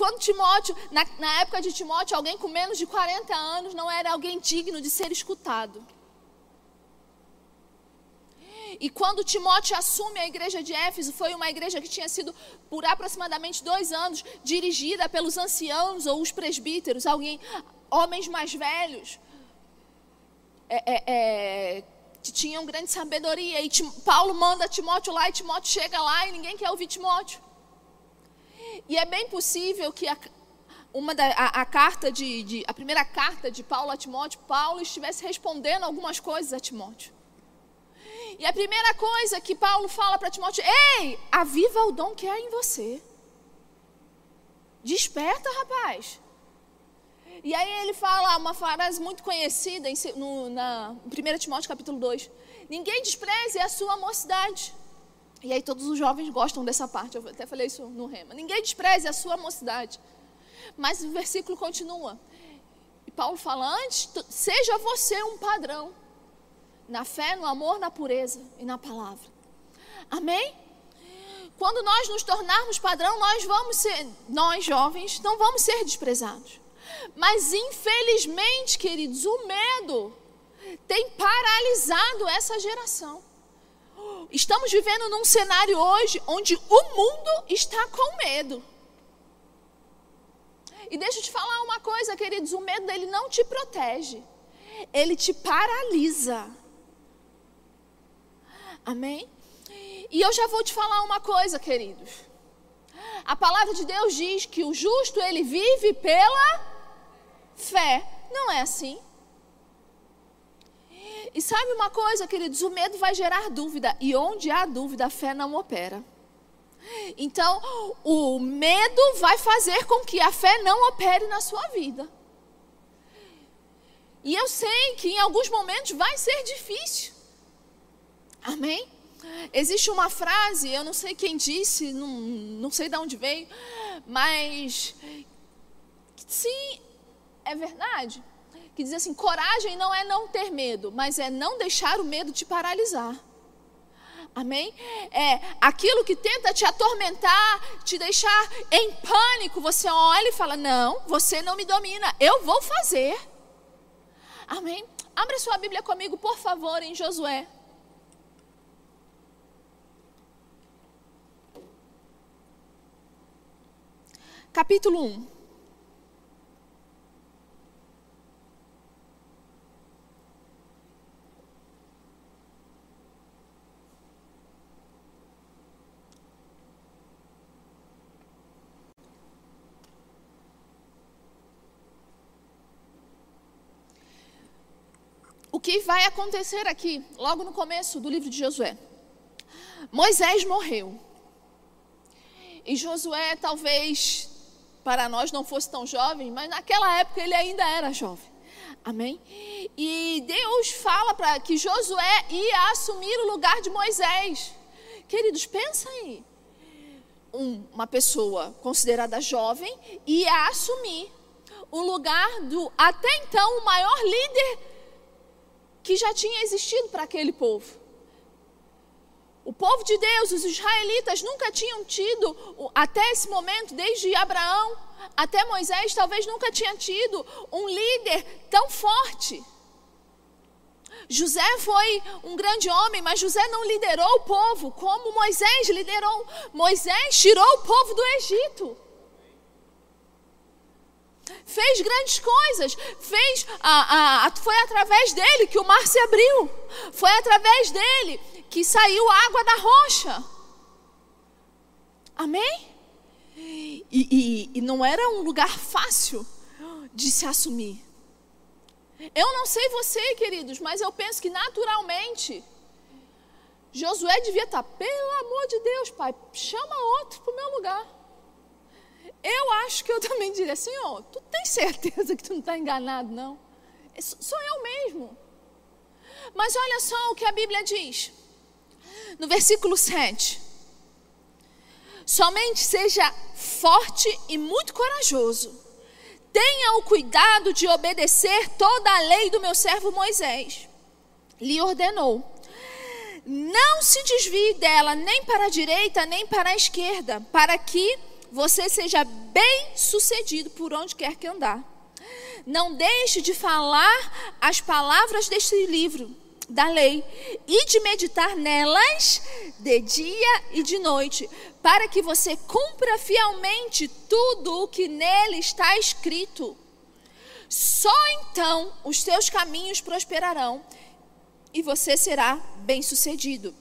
quando Timóteo, na, na época de Timóteo, alguém com menos de 40 anos não era alguém digno de ser escutado. E quando Timóteo assume a igreja de Éfeso, foi uma igreja que tinha sido, por aproximadamente dois anos, dirigida pelos anciãos ou os presbíteros, alguém, homens mais velhos, é, é, é, que tinham grande sabedoria. E Tim, Paulo manda Timóteo lá, e Timóteo chega lá e ninguém quer ouvir Timóteo. E é bem possível que a, uma da, a, a carta de, de, a primeira carta de Paulo a Timóteo, Paulo estivesse respondendo algumas coisas a Timóteo. E a primeira coisa que Paulo fala para Timóteo: Ei, aviva o dom que há em você. Desperta, rapaz. E aí ele fala uma frase muito conhecida em, no, na 1 Timóteo capítulo 2. Ninguém despreze a sua mocidade. E aí todos os jovens gostam dessa parte. Eu até falei isso no rema. Ninguém despreze a sua mocidade. Mas o versículo continua. E Paulo fala: antes, seja você um padrão na fé, no amor, na pureza e na palavra. Amém? Quando nós nos tornarmos padrão, nós vamos ser, nós jovens, não vamos ser desprezados. Mas infelizmente, queridos, o medo tem paralisado essa geração. Estamos vivendo num cenário hoje onde o mundo está com medo. E deixa eu te falar uma coisa, queridos: o medo dele não te protege, ele te paralisa. Amém? E eu já vou te falar uma coisa, queridos. A palavra de Deus diz que o justo ele vive pela fé. Não é assim? E sabe uma coisa, queridos? O medo vai gerar dúvida. E onde há dúvida, a fé não opera. Então, o medo vai fazer com que a fé não opere na sua vida. E eu sei que em alguns momentos vai ser difícil. Amém? Existe uma frase, eu não sei quem disse, não, não sei de onde veio, mas sim, é verdade. Que diz assim: coragem não é não ter medo, mas é não deixar o medo te paralisar. Amém? É aquilo que tenta te atormentar, te deixar em pânico. Você olha e fala: Não, você não me domina, eu vou fazer. Amém? Abra sua Bíblia comigo, por favor, em Josué. capítulo 1. Que vai acontecer aqui, logo no começo do livro de Josué? Moisés morreu. E Josué talvez para nós não fosse tão jovem, mas naquela época ele ainda era jovem. Amém? E Deus fala para que Josué ia assumir o lugar de Moisés. Queridos, pensa aí. Um, uma pessoa considerada jovem ia assumir o lugar do até então o maior líder que já tinha existido para aquele povo. O povo de Deus, os israelitas, nunca tinham tido, até esse momento, desde Abraão até Moisés, talvez nunca tinha tido um líder tão forte. José foi um grande homem, mas José não liderou o povo como Moisés liderou. Moisés tirou o povo do Egito. Fez grandes coisas, fez, a, a, foi através dele que o mar se abriu, foi através dele que saiu água da rocha. Amém? E, e, e não era um lugar fácil de se assumir. Eu não sei você, queridos, mas eu penso que naturalmente Josué devia estar, pelo amor de Deus, pai, chama outro para o meu lugar. Eu acho que eu também diria, Senhor, tu tem certeza que tu não está enganado, não? Sou eu mesmo. Mas olha só o que a Bíblia diz. No versículo 7. Somente seja forte e muito corajoso. Tenha o cuidado de obedecer toda a lei do meu servo Moisés. Lhe ordenou. Não se desvie dela nem para a direita nem para a esquerda, para que você seja bem sucedido por onde quer que andar. Não deixe de falar as palavras deste livro da lei e de meditar nelas de dia e de noite, para que você cumpra fielmente tudo o que nele está escrito. Só então os seus caminhos prosperarão e você será bem-sucedido.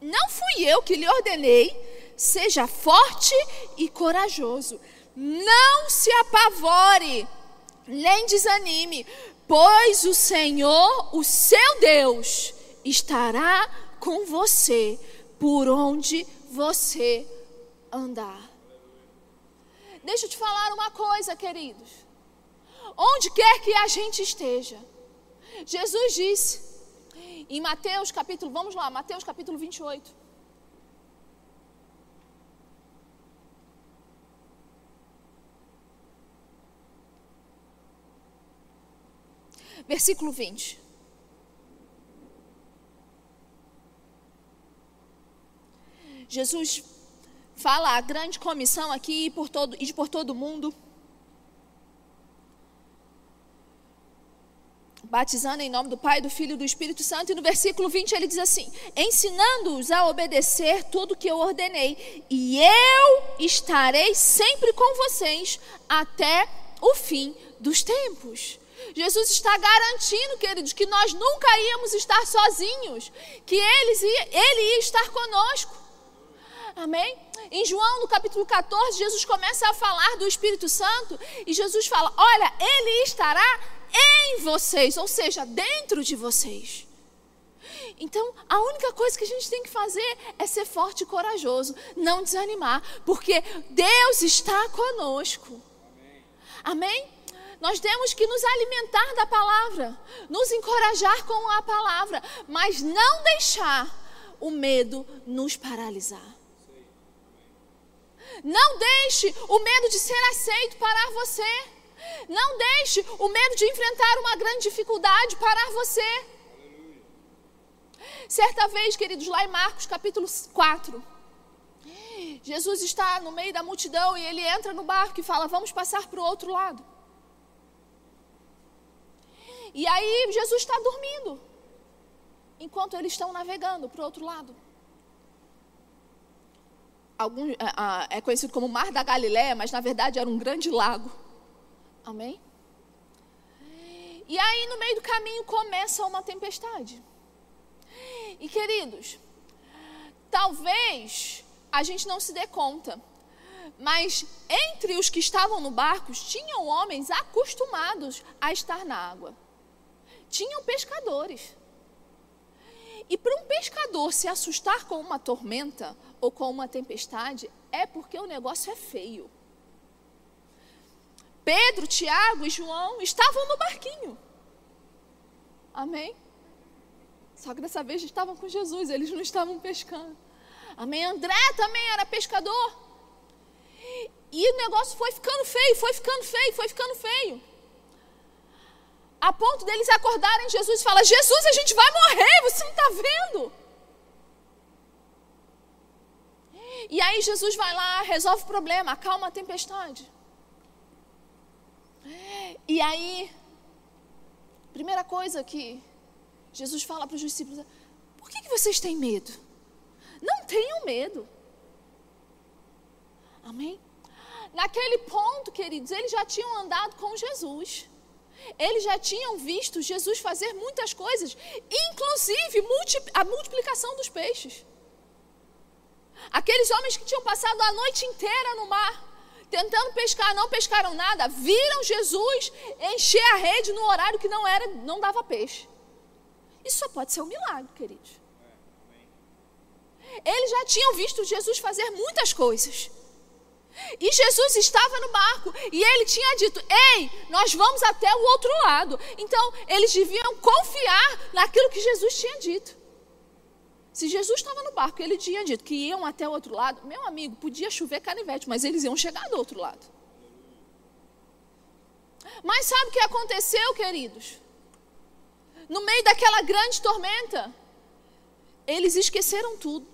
Não fui eu que lhe ordenei, seja forte e corajoso. Não se apavore, nem desanime, pois o Senhor, o seu Deus, estará com você por onde você andar. Deixa eu te falar uma coisa, queridos. Onde quer que a gente esteja, Jesus disse em Mateus capítulo, vamos lá, Mateus capítulo 28. Versículo 20. Jesus fala a grande comissão aqui por todo, e por todo mundo. batizando em nome do Pai, do Filho e do Espírito Santo. E no versículo 20 ele diz assim: ensinando-os a obedecer tudo que eu ordenei, e eu estarei sempre com vocês até o fim dos tempos. Jesus está garantindo, queridos, que nós nunca íamos estar sozinhos, que eles ia, ele ia estar conosco. Amém? Em João, no capítulo 14, Jesus começa a falar do Espírito Santo e Jesus fala: Olha, ele estará em vocês, ou seja, dentro de vocês. Então, a única coisa que a gente tem que fazer é ser forte e corajoso, não desanimar, porque Deus está conosco. Amém? Amém? Nós temos que nos alimentar da palavra, nos encorajar com a palavra, mas não deixar o medo nos paralisar. Não deixe o medo de ser aceito parar você. Não deixe o medo de enfrentar uma grande dificuldade parar você. Certa vez, queridos, lá em Marcos capítulo 4, Jesus está no meio da multidão e ele entra no barco e fala: Vamos passar para o outro lado. E aí Jesus está dormindo, enquanto eles estão navegando para o outro lado. Algum, é, é conhecido como Mar da Galiléia, mas na verdade era um grande lago. Amém? E aí, no meio do caminho, começa uma tempestade. E queridos, talvez a gente não se dê conta, mas entre os que estavam no barco, tinham homens acostumados a estar na água. Tinham pescadores. E para um pescador se assustar com uma tormenta ou com uma tempestade, é porque o negócio é feio. Pedro, Tiago e João estavam no barquinho. Amém? Só que dessa vez estavam com Jesus, eles não estavam pescando. Amém? André também era pescador. E o negócio foi ficando feio, foi ficando feio, foi ficando feio. A ponto deles acordarem Jesus e falar: Jesus, a gente vai morrer, você não está vendo? E aí Jesus vai lá, resolve o problema, acalma a tempestade. E aí, primeira coisa que Jesus fala para os discípulos: por que, que vocês têm medo? Não tenham medo. Amém? Naquele ponto, queridos, eles já tinham andado com Jesus. Eles já tinham visto Jesus fazer muitas coisas, inclusive a multiplicação dos peixes. Aqueles homens que tinham passado a noite inteira no mar, tentando pescar, não pescaram nada, viram Jesus encher a rede no horário que não era, não dava peixe. Isso só pode ser um milagre, queridos. Eles já tinham visto Jesus fazer muitas coisas. E Jesus estava no barco e ele tinha dito: Ei, nós vamos até o outro lado. Então, eles deviam confiar naquilo que Jesus tinha dito. Se Jesus estava no barco e ele tinha dito que iam até o outro lado, meu amigo, podia chover canivete, mas eles iam chegar do outro lado. Mas sabe o que aconteceu, queridos? No meio daquela grande tormenta, eles esqueceram tudo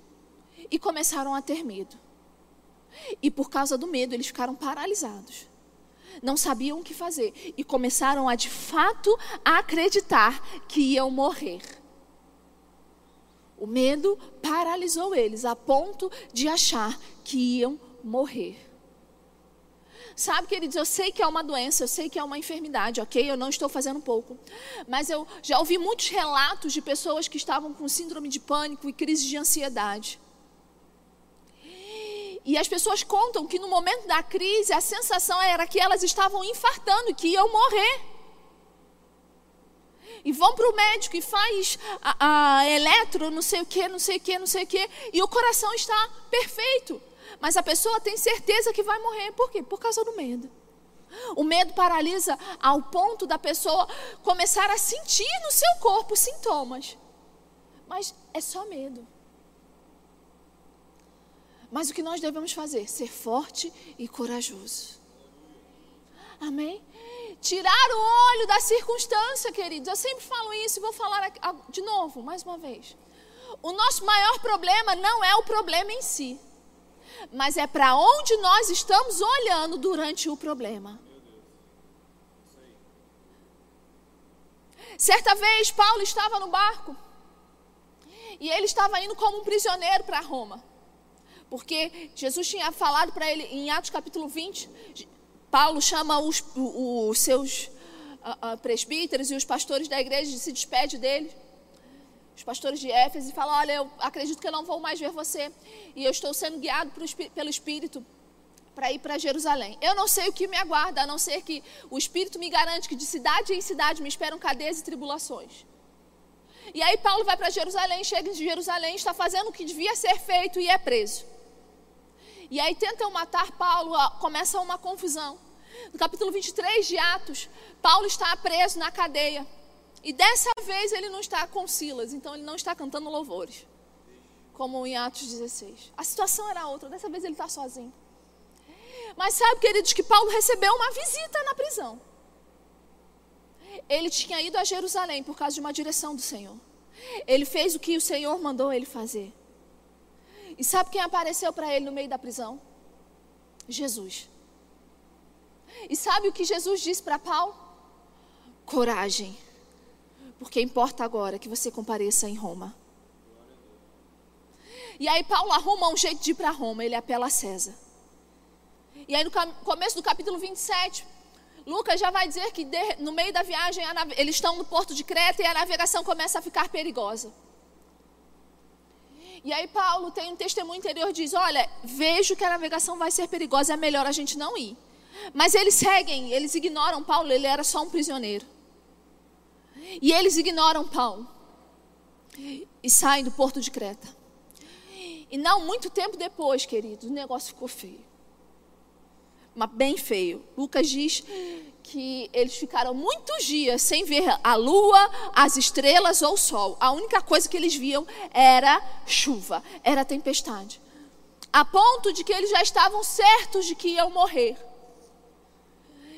e começaram a ter medo. E por causa do medo, eles ficaram paralisados. Não sabiam o que fazer e começaram a de fato acreditar que iam morrer. O medo paralisou eles a ponto de achar que iam morrer. Sabe, queridos, eu sei que é uma doença, eu sei que é uma enfermidade, ok? Eu não estou fazendo pouco. Mas eu já ouvi muitos relatos de pessoas que estavam com síndrome de pânico e crise de ansiedade. E as pessoas contam que no momento da crise a sensação era que elas estavam infartando, que iam morrer. E vão para o médico e faz a, a eletro, não sei o que, não sei o que, não sei o que, e o coração está perfeito. Mas a pessoa tem certeza que vai morrer. Por quê? Por causa do medo. O medo paralisa ao ponto da pessoa começar a sentir no seu corpo sintomas. Mas é só medo. Mas o que nós devemos fazer? Ser forte e corajoso. Amém? Tirar o olho da circunstância, queridos. Eu sempre falo isso e vou falar de novo, mais uma vez. O nosso maior problema não é o problema em si mas é para onde nós estamos olhando durante o problema. Certa vez, Paulo estava no barco e ele estava indo como um prisioneiro para Roma, porque Jesus tinha falado para ele em Atos capítulo 20. Paulo chama os, os, seus presbíteros e os pastores da igreja e se despede deles os pastores de Éfeso e fala: Olha, eu acredito que eu não vou mais ver você. E eu estou sendo guiado pelo Espírito para ir para Jerusalém. Eu não sei o que me aguarda, a não ser que o Espírito me garante que de cidade em cidade me esperam cadeias e tribulações. E aí Paulo vai para Jerusalém, chega em Jerusalém, está fazendo o que devia ser feito e é preso. E aí tentam matar Paulo, começa uma confusão. No capítulo 23 de Atos, Paulo está preso na cadeia. E dessa vez ele não está com Silas, então ele não está cantando louvores, como em Atos 16. A situação era outra, dessa vez ele está sozinho. Mas sabe, queridos, que Paulo recebeu uma visita na prisão. Ele tinha ido a Jerusalém por causa de uma direção do Senhor. Ele fez o que o Senhor mandou ele fazer. E sabe quem apareceu para ele no meio da prisão? Jesus. E sabe o que Jesus disse para Paulo? Coragem porque importa agora que você compareça em Roma. E aí Paulo arruma um jeito de ir para Roma, ele apela a César. E aí no começo do capítulo 27, Lucas já vai dizer que no meio da viagem eles estão no porto de Creta e a navegação começa a ficar perigosa. E aí Paulo tem um testemunho interior diz: "Olha, vejo que a navegação vai ser perigosa, é melhor a gente não ir". Mas eles seguem, eles ignoram Paulo, ele era só um prisioneiro. E eles ignoram Paulo e saem do porto de Creta. E não muito tempo depois, querido, o negócio ficou feio. Mas bem feio. Lucas diz que eles ficaram muitos dias sem ver a lua, as estrelas ou o sol. A única coisa que eles viam era chuva, era tempestade. A ponto de que eles já estavam certos de que iam morrer.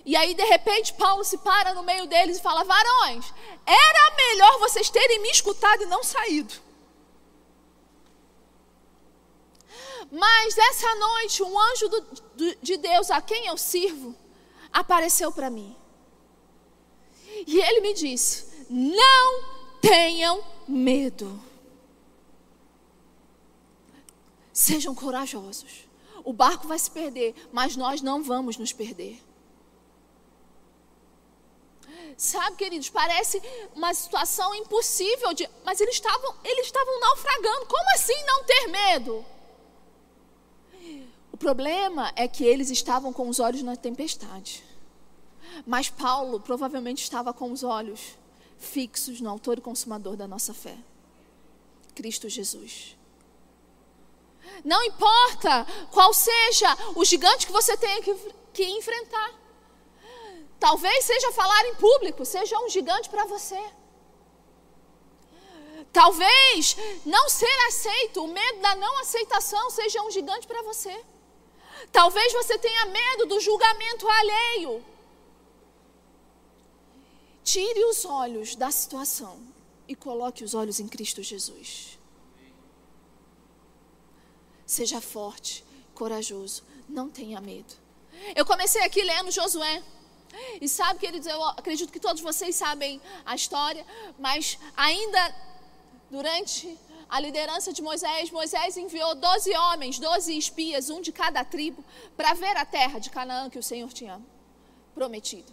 E aí, de repente, Paulo se para no meio deles e fala: Varões, era melhor vocês terem me escutado e não saído. Mas essa noite, um anjo do, do, de Deus a quem eu sirvo apareceu para mim. E ele me disse: Não tenham medo. Sejam corajosos. O barco vai se perder, mas nós não vamos nos perder. Sabe, queridos, parece uma situação impossível de, mas eles estavam, eles estavam naufragando. Como assim não ter medo? O problema é que eles estavam com os olhos na tempestade. Mas Paulo provavelmente estava com os olhos fixos no autor e consumador da nossa fé. Cristo Jesus. Não importa qual seja o gigante que você tenha que, que enfrentar. Talvez seja falar em público, seja um gigante para você. Talvez não ser aceito, o medo da não aceitação seja um gigante para você. Talvez você tenha medo do julgamento alheio. Tire os olhos da situação e coloque os olhos em Cristo Jesus. Seja forte, corajoso. não tenha medo. Eu comecei aqui lendo Josué. E sabe, queridos, eu acredito que todos vocês sabem a história, mas ainda durante a liderança de Moisés, Moisés enviou 12 homens, 12 espias, um de cada tribo, para ver a terra de Canaã que o Senhor tinha prometido.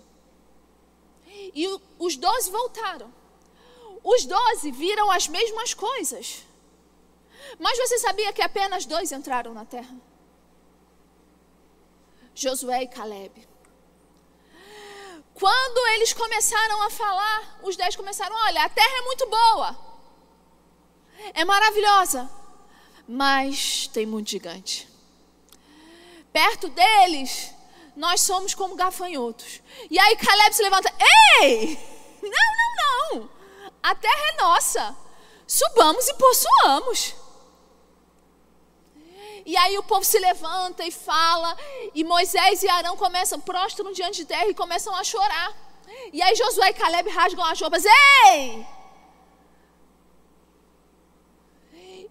E os 12 voltaram. Os 12 viram as mesmas coisas. Mas você sabia que apenas dois entraram na terra? Josué e Caleb. Quando eles começaram a falar, os dez começaram: olha, a terra é muito boa, é maravilhosa, mas tem muito gigante. Perto deles, nós somos como gafanhotos. E aí Caleb se levanta: ei, não, não, não, a terra é nossa, subamos e possuamos. E aí o povo se levanta e fala, e Moisés e Arão começam, prostram diante de terra e começam a chorar. E aí Josué e Caleb rasgam as roupas, ei!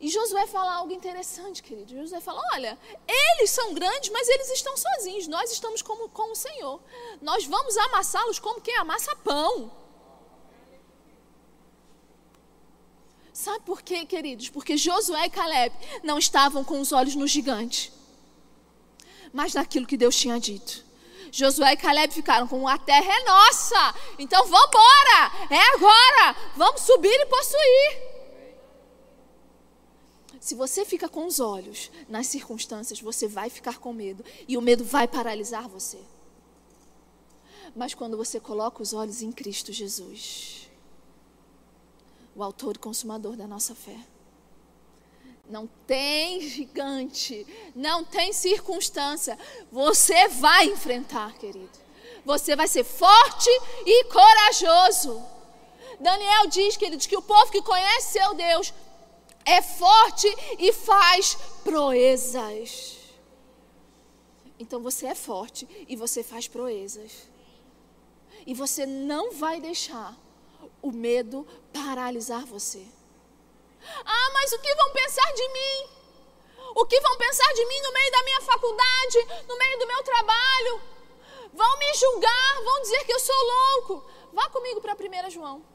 E Josué fala algo interessante, querido. Josué fala: olha, eles são grandes, mas eles estão sozinhos. Nós estamos como, com o Senhor. Nós vamos amassá-los como quem amassa pão. Sabe por quê, queridos? Porque Josué e Caleb não estavam com os olhos no gigante, mas naquilo que Deus tinha dito. Josué e Caleb ficaram com a terra é nossa, então vamos embora, é agora, vamos subir e possuir. Se você fica com os olhos nas circunstâncias, você vai ficar com medo e o medo vai paralisar você. Mas quando você coloca os olhos em Cristo Jesus, o autor e consumador da nossa fé. Não tem gigante, não tem circunstância. Você vai enfrentar, querido. Você vai ser forte e corajoso. Daniel diz, queridos, que o povo que conhece seu Deus é forte e faz proezas. Então você é forte e você faz proezas. E você não vai deixar o medo paralisar você. Ah, mas o que vão pensar de mim? O que vão pensar de mim no meio da minha faculdade, no meio do meu trabalho? Vão me julgar, vão dizer que eu sou louco. Vá comigo para 1 João.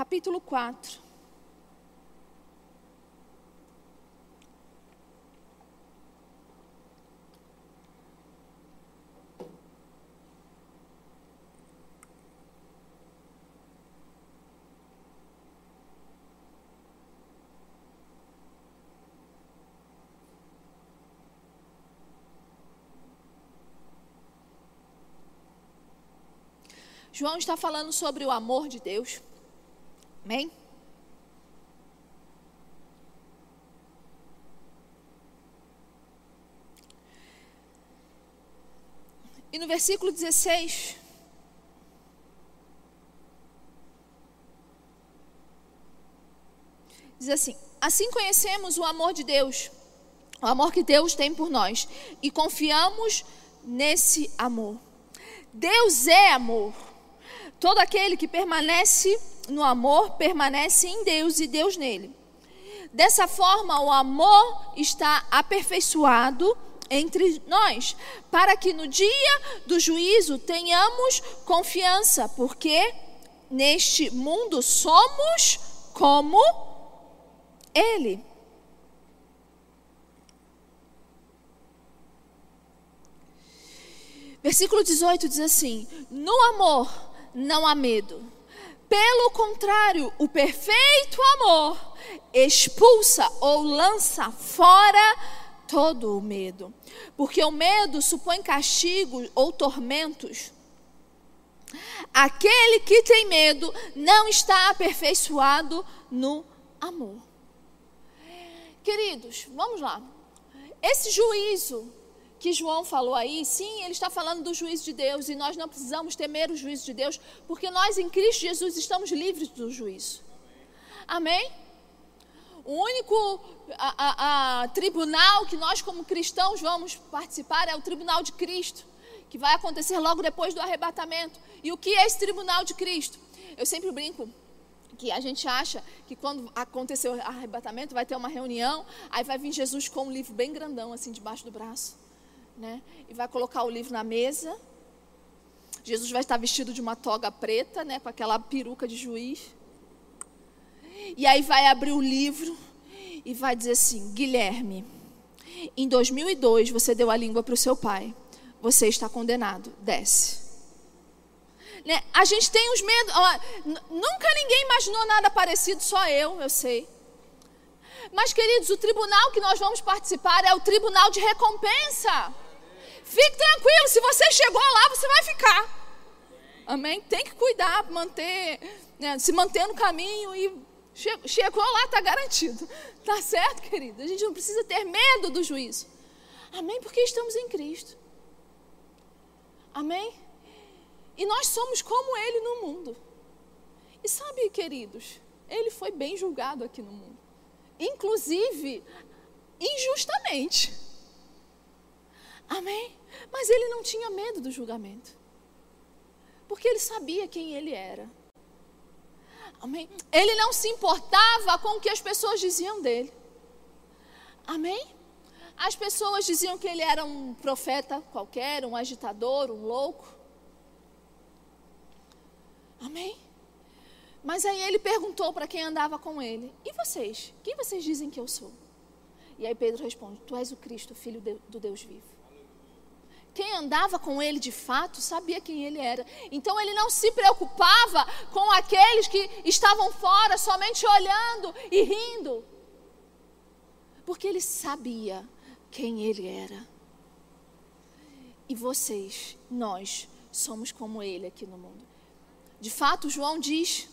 Capítulo 4. João está falando sobre o amor de Deus. Amém? E no versículo 16, diz assim: Assim conhecemos o amor de Deus, o amor que Deus tem por nós, e confiamos nesse amor. Deus é amor. Todo aquele que permanece no amor permanece em Deus e Deus nele. Dessa forma, o amor está aperfeiçoado entre nós, para que no dia do juízo tenhamos confiança, porque neste mundo somos como Ele. Versículo 18 diz assim: No amor não há medo. Pelo contrário, o perfeito amor expulsa ou lança fora todo o medo. Porque o medo supõe castigo ou tormentos. Aquele que tem medo não está aperfeiçoado no amor. Queridos, vamos lá. Esse juízo que João falou aí, sim, ele está falando do juízo de Deus e nós não precisamos temer o juízo de Deus, porque nós em Cristo Jesus estamos livres do juízo. Amém? O único a, a, a, tribunal que nós, como cristãos, vamos participar é o tribunal de Cristo, que vai acontecer logo depois do arrebatamento. E o que é esse tribunal de Cristo? Eu sempre brinco que a gente acha que quando acontecer o arrebatamento vai ter uma reunião, aí vai vir Jesus com um livro bem grandão assim debaixo do braço, né? E vai colocar o livro na mesa. Jesus vai estar vestido de uma toga preta, né, com aquela peruca de juiz. E aí vai abrir o livro e vai dizer assim: Guilherme, em 2002 você deu a língua para o seu pai. Você está condenado. Desce. Né? A gente tem os medos. Ó, nunca ninguém imaginou nada parecido, só eu, eu sei. Mas, queridos, o tribunal que nós vamos participar é o tribunal de recompensa. Fique tranquilo, se você chegou lá, você vai ficar. Amém? Tem que cuidar, manter, né, se manter no caminho e chegou lá, está garantido. Tá certo, querido? A gente não precisa ter medo do juízo. Amém? Porque estamos em Cristo. Amém? E nós somos como Ele no mundo. E sabe, queridos, Ele foi bem julgado aqui no mundo. Inclusive, injustamente. Amém? Mas ele não tinha medo do julgamento. Porque ele sabia quem ele era. Amém? Ele não se importava com o que as pessoas diziam dele. Amém? As pessoas diziam que ele era um profeta qualquer, um agitador, um louco. Amém? Mas aí ele perguntou para quem andava com ele: E vocês? Quem vocês dizem que eu sou? E aí Pedro responde: Tu és o Cristo, filho do Deus vivo. Quem andava com ele de fato sabia quem ele era. Então ele não se preocupava com aqueles que estavam fora, somente olhando e rindo. Porque ele sabia quem ele era. E vocês, nós, somos como ele aqui no mundo. De fato, João diz,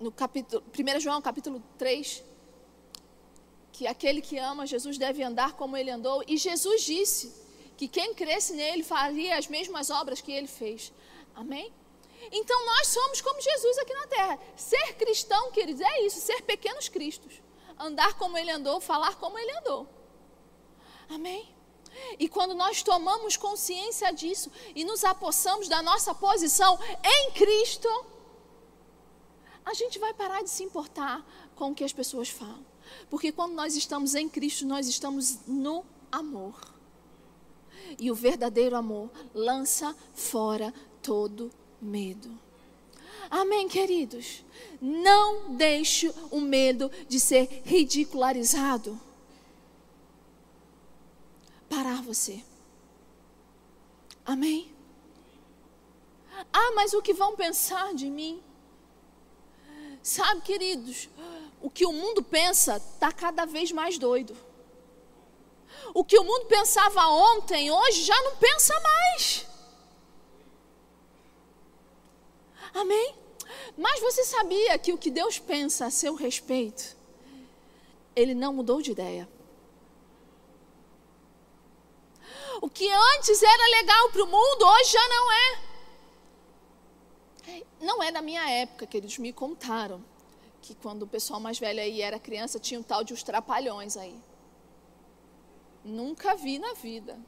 no capítulo, 1 João capítulo 3, que aquele que ama Jesus deve andar como ele andou, e Jesus disse que quem cresce nele faria as mesmas obras que ele fez. Amém? Então nós somos como Jesus aqui na terra. Ser cristão, queridos, é isso, ser pequenos cristos andar como ele andou, falar como ele andou. Amém? E quando nós tomamos consciência disso e nos apossamos da nossa posição em Cristo, a gente vai parar de se importar com o que as pessoas falam. Porque quando nós estamos em Cristo, nós estamos no amor. E o verdadeiro amor lança fora todo medo. Amém, queridos? Não deixe o medo de ser ridicularizado parar você. Amém? Ah, mas o que vão pensar de mim? Sabe, queridos, o que o mundo pensa está cada vez mais doido. O que o mundo pensava ontem, hoje já não pensa mais. Amém? Mas você sabia que o que Deus pensa a seu respeito, Ele não mudou de ideia. O que antes era legal para o mundo, hoje já não é. Não é da minha época, que eles me contaram que quando o pessoal mais velho aí era criança, tinha um tal de os trapalhões aí. Nunca vi na vida.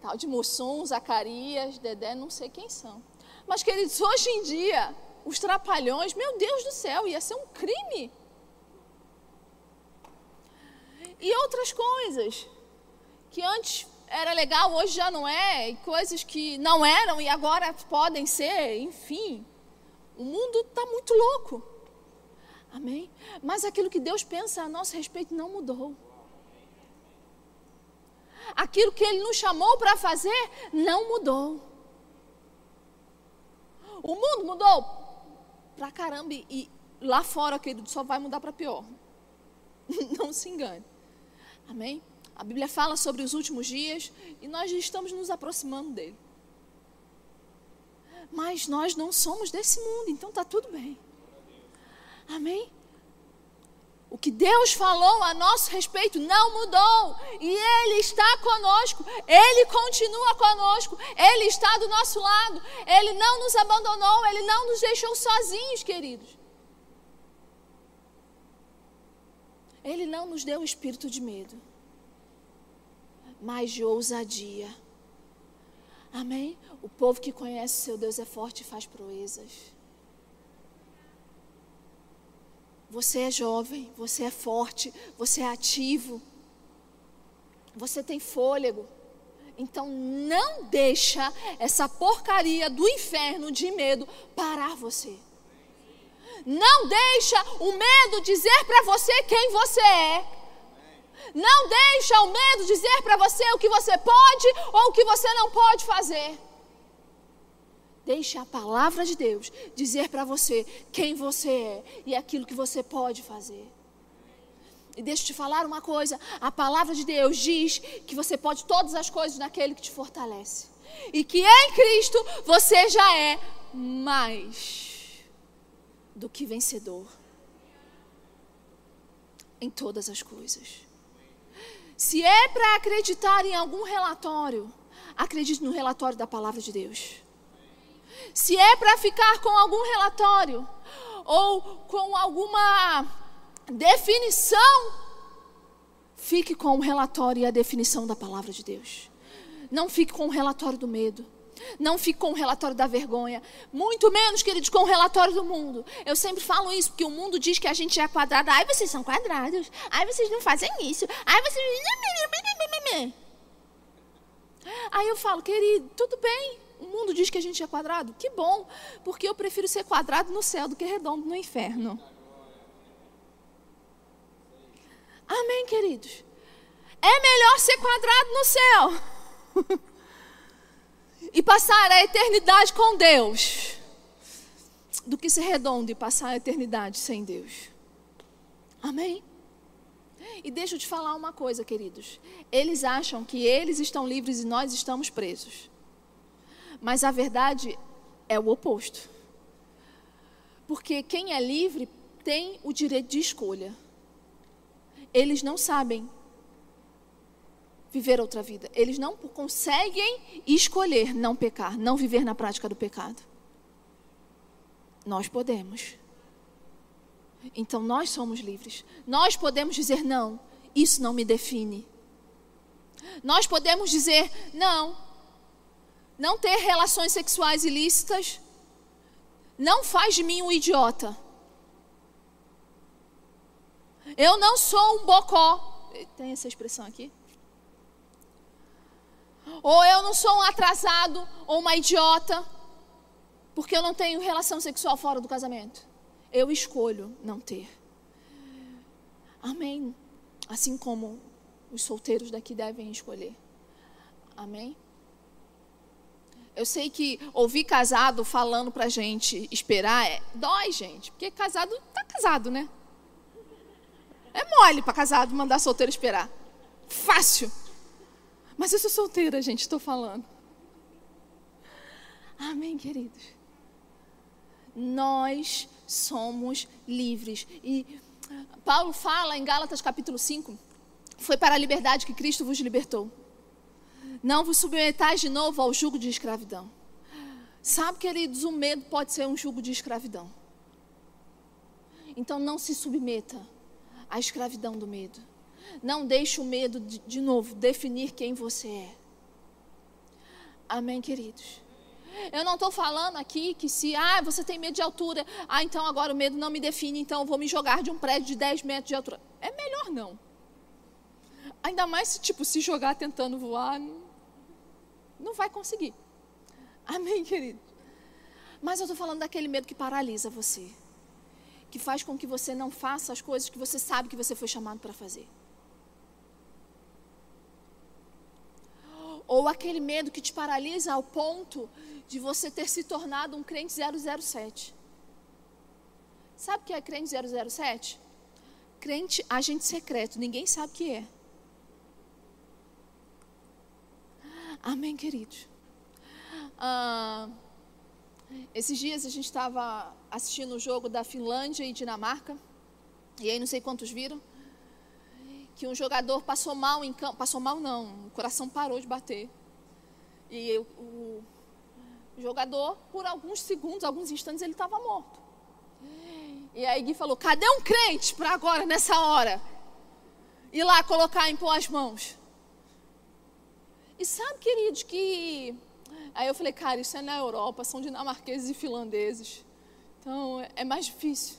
Tal de Mussum, Zacarias, Dedé, não sei quem são. Mas, queridos, hoje em dia, os trapalhões, meu Deus do céu, ia ser um crime. E outras coisas que antes era legal, hoje já não é, e coisas que não eram e agora podem ser, enfim. O mundo está muito louco. Amém? Mas aquilo que Deus pensa a nosso respeito não mudou aquilo que Ele nos chamou para fazer não mudou. O mundo mudou para caramba e lá fora, querido, só vai mudar para pior. Não se engane. Amém? A Bíblia fala sobre os últimos dias e nós estamos nos aproximando dele. Mas nós não somos desse mundo, então está tudo bem. Amém? O que Deus falou a nosso respeito não mudou. E Ele está conosco. Ele continua conosco. Ele está do nosso lado. Ele não nos abandonou. Ele não nos deixou sozinhos, queridos. Ele não nos deu o espírito de medo, mas de ousadia. Amém? O povo que conhece o seu Deus é forte e faz proezas. Você é jovem, você é forte, você é ativo. Você tem fôlego. Então não deixa essa porcaria do inferno de medo parar você. Não deixa o medo dizer para você quem você é. Não deixa o medo dizer para você o que você pode ou o que você não pode fazer. Deixe a palavra de Deus dizer para você quem você é e aquilo que você pode fazer. E deixa eu te falar uma coisa: a palavra de Deus diz que você pode todas as coisas naquele que te fortalece. E que em Cristo você já é mais do que vencedor em todas as coisas. Se é para acreditar em algum relatório, acredite no relatório da palavra de Deus. Se é para ficar com algum relatório ou com alguma definição, fique com o relatório e a definição da palavra de Deus. Não fique com o relatório do medo. Não fique com o relatório da vergonha. Muito menos, queridos, com o relatório do mundo. Eu sempre falo isso, porque o mundo diz que a gente é quadrado. Ai, vocês são quadrados. Ai, vocês não fazem isso. Ai, vocês. Aí eu falo, querido, tudo bem. O mundo diz que a gente é quadrado? Que bom, porque eu prefiro ser quadrado no céu do que redondo no inferno. Amém, queridos? É melhor ser quadrado no céu e passar a eternidade com Deus do que ser redondo e passar a eternidade sem Deus. Amém? E deixa eu te falar uma coisa, queridos. Eles acham que eles estão livres e nós estamos presos. Mas a verdade é o oposto. Porque quem é livre tem o direito de escolha. Eles não sabem viver outra vida. Eles não conseguem escolher não pecar, não viver na prática do pecado. Nós podemos. Então nós somos livres. Nós podemos dizer não, isso não me define. Nós podemos dizer não, não ter relações sexuais ilícitas não faz de mim um idiota. Eu não sou um bocó. Tem essa expressão aqui? Ou eu não sou um atrasado ou uma idiota porque eu não tenho relação sexual fora do casamento. Eu escolho não ter. Amém. Assim como os solteiros daqui devem escolher. Amém. Eu sei que ouvir casado falando pra gente esperar é, dói, gente. Porque casado tá casado, né? É mole para casado mandar solteiro esperar. Fácil. Mas eu sou solteira, gente, estou falando. Amém, queridos. Nós somos livres. E Paulo fala em Gálatas capítulo 5: Foi para a liberdade que Cristo vos libertou. Não vos submetais de novo ao jugo de escravidão. Sabe, queridos, o medo pode ser um jugo de escravidão. Então não se submeta à escravidão do medo. Não deixe o medo, de, de novo, definir quem você é. Amém, queridos? Eu não estou falando aqui que se ah, você tem medo de altura, ah, então agora o medo não me define, então eu vou me jogar de um prédio de 10 metros de altura. É melhor não. Ainda mais se tipo se jogar tentando voar, não vai conseguir. Amém, querido? Mas eu estou falando daquele medo que paralisa você. Que faz com que você não faça as coisas que você sabe que você foi chamado para fazer. Ou aquele medo que te paralisa ao ponto de você ter se tornado um crente 007. Sabe o que é crente 007? Crente agente secreto, ninguém sabe o que é. Amém, queridos? Ah, esses dias a gente estava assistindo o jogo da Finlândia e Dinamarca, e aí não sei quantos viram, que um jogador passou mal em campo, passou mal não, o coração parou de bater. E o, o jogador, por alguns segundos, alguns instantes, ele estava morto. E aí Gui falou: cadê um crente para agora, nessa hora? Ir lá colocar, impor as mãos. E sabe, queridos, que Aí eu falei, cara, isso é na Europa, são dinamarqueses e finlandeses. Então é mais difícil.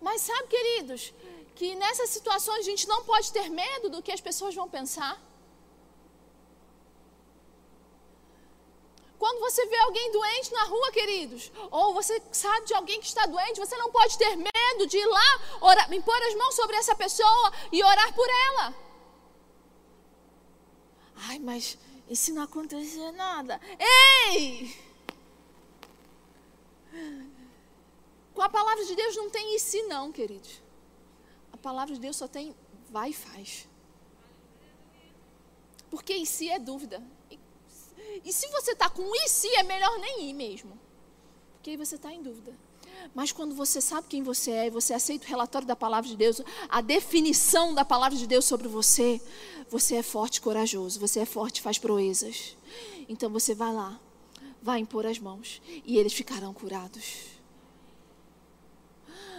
Mas sabe, queridos, que nessas situações a gente não pode ter medo do que as pessoas vão pensar. Quando você vê alguém doente na rua, queridos, ou você sabe de alguém que está doente, você não pode ter medo de ir lá, orar, impor as mãos sobre essa pessoa e orar por ela. Ai, mas e se não acontecer nada? Ei! Com a palavra de Deus não tem se não, queridos. A palavra de Deus só tem vai e faz. Porque e se é dúvida. E, se você está com e se, é melhor nem ir mesmo. Porque aí você está em dúvida. Mas quando você sabe quem você é você aceita o relatório da palavra de Deus, a definição da palavra de Deus sobre você, você é forte e corajoso, você é forte e faz proezas. Então você vai lá, vai impor as mãos e eles ficarão curados.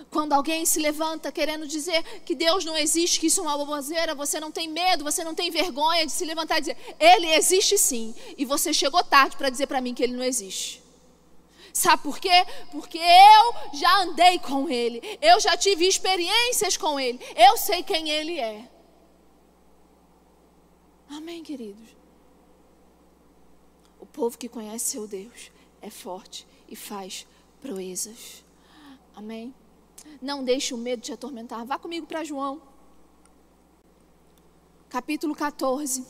Quando alguém se levanta querendo dizer que Deus não existe, que isso é uma boboseira, você não tem medo, você não tem vergonha de se levantar e dizer: Ele existe sim. E você chegou tarde para dizer para mim que Ele não existe. Sabe por quê? Porque eu já andei com Ele, eu já tive experiências com Ele, eu sei quem Ele é. Amém, queridos? O povo que conhece seu Deus é forte e faz proezas. Amém? Não deixe o medo te atormentar. Vá comigo para João, capítulo 14.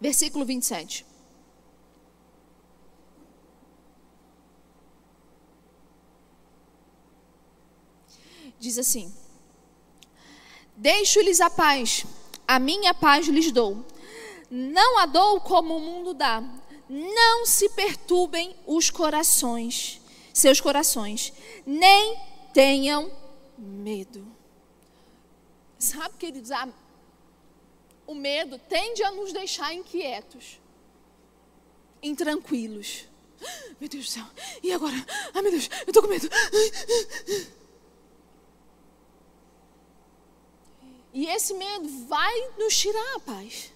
Versículo 27. Diz assim: Deixo-lhes a paz, a minha paz lhes dou. Não a dou como o mundo dá. Não se perturbem os corações, seus corações, nem tenham medo. Sabe, queridos, a o medo tende a nos deixar inquietos, intranquilos. Meu Deus do céu, e agora? Ai meu Deus, eu estou com medo. E esse medo vai nos tirar a paz.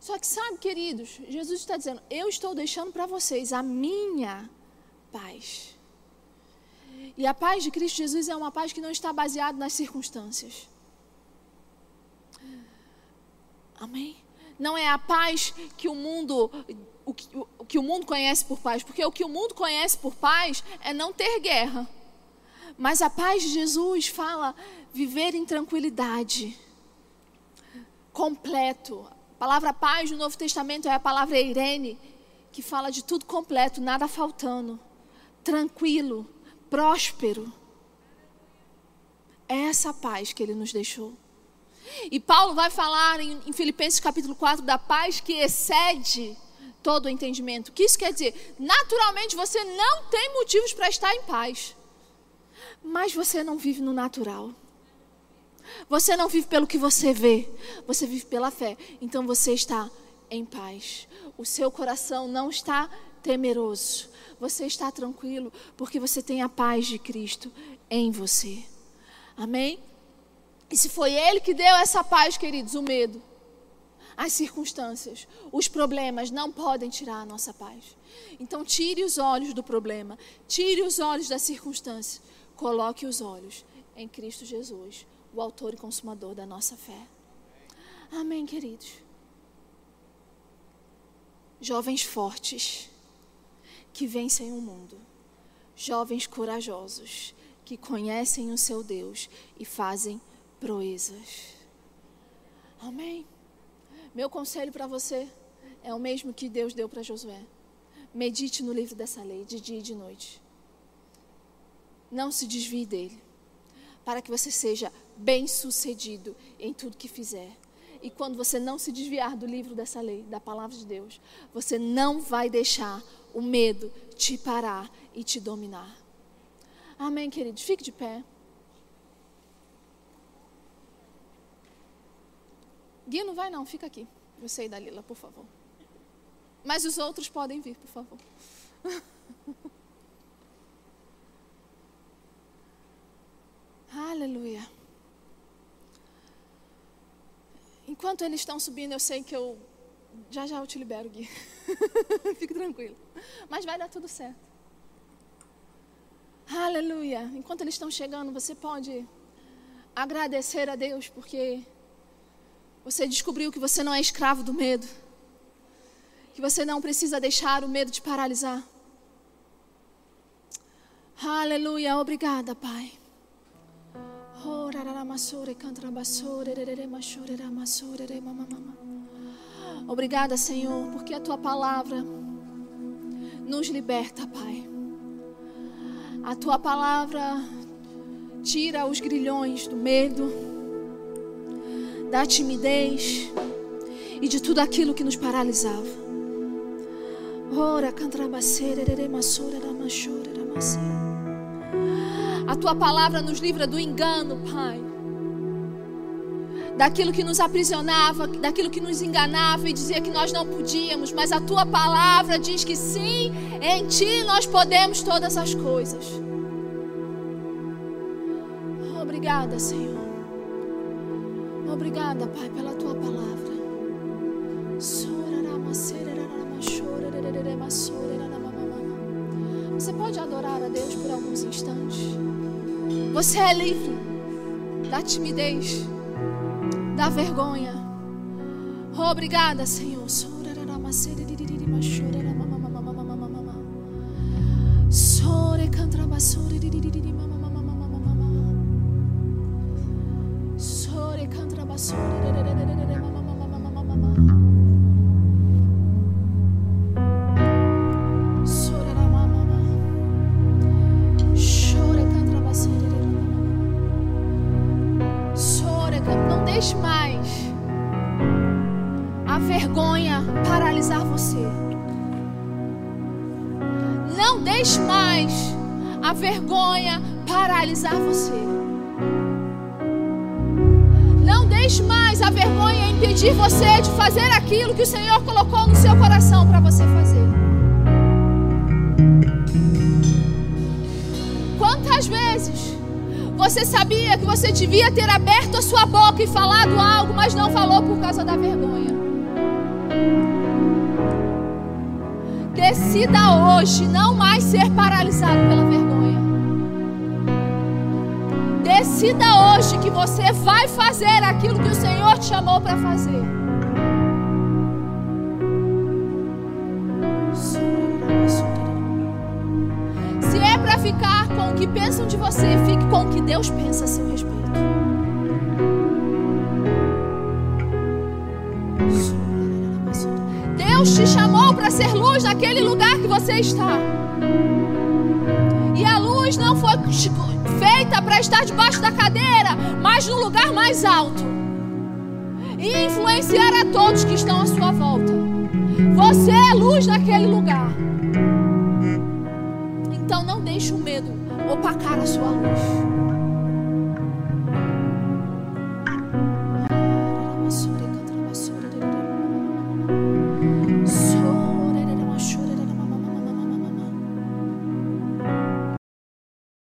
Só que sabe, queridos, Jesus está dizendo: Eu estou deixando para vocês a minha paz. E a paz de Cristo Jesus é uma paz que não está baseada nas circunstâncias. Amém? Não é a paz que o mundo o que, o que o mundo conhece por paz, porque o que o mundo conhece por paz é não ter guerra. Mas a paz de Jesus fala viver em tranquilidade, completo. A palavra paz no Novo Testamento é a palavra Irene, que fala de tudo completo, nada faltando, tranquilo, próspero. É essa paz que ele nos deixou. E Paulo vai falar em, em Filipenses capítulo 4 da paz que excede todo o entendimento. O que isso quer dizer? Naturalmente você não tem motivos para estar em paz. Mas você não vive no natural. Você não vive pelo que você vê, você vive pela fé. Então você está em paz. O seu coração não está temeroso. Você está tranquilo porque você tem a paz de Cristo em você. Amém? E se foi Ele que deu essa paz, queridos, o medo, as circunstâncias, os problemas não podem tirar a nossa paz. Então, tire os olhos do problema, tire os olhos da circunstância, coloque os olhos em Cristo Jesus, o Autor e Consumador da nossa fé. Amém, queridos. Jovens fortes que vencem o mundo, jovens corajosos que conhecem o seu Deus e fazem proezas. Amém? Meu conselho para você é o mesmo que Deus deu para Josué. Medite no livro dessa lei, de dia e de noite. Não se desvie dele, para que você seja bem-sucedido em tudo que fizer. E quando você não se desviar do livro dessa lei, da palavra de Deus, você não vai deixar o medo te parar e te dominar. Amém, querido. Fique de pé. Guia não vai não, fica aqui. Você e Dalila, por favor. Mas os outros podem vir, por favor. Aleluia. Enquanto eles estão subindo, eu sei que eu já já eu te libero, Gui. Fique tranquilo. Mas vai dar tudo certo. Aleluia. Enquanto eles estão chegando, você pode agradecer a Deus porque você descobriu que você não é escravo do medo. Que você não precisa deixar o medo te paralisar. Aleluia. Obrigada, Pai. Obrigada, Senhor, porque a tua palavra nos liberta, Pai. A tua palavra tira os grilhões do medo, da timidez e de tudo aquilo que nos paralisava. Ora, cantrabaceira, eremassora, ramachora, ramaceira. A tua palavra nos livra do engano, Pai. Daquilo que nos aprisionava, daquilo que nos enganava e dizia que nós não podíamos, mas a tua palavra diz que sim, em ti nós podemos todas as coisas. Obrigada, Senhor. Obrigada, Pai, pela tua palavra. Você pode adorar a Deus por alguns instantes. Você é livre da timidez, da vergonha. obrigada, Senhor. Impedir você de fazer aquilo que o Senhor colocou no seu coração para você fazer. Quantas vezes você sabia que você devia ter aberto a sua boca e falado algo, mas não falou por causa da vergonha? Decida hoje não mais ser paralisado pela vergonha. Decida hoje que você vai fazer aquilo que o Senhor te chamou para fazer. Se é para ficar com o que pensam de você, fique com o que Deus pensa a seu respeito. Deus te chamou para ser luz naquele lugar que você está. E a luz não foi para estar debaixo da cadeira, mas no lugar mais alto. E influenciar a todos que estão à sua volta. Você é luz naquele lugar. Então não deixe o medo opacar a sua luz.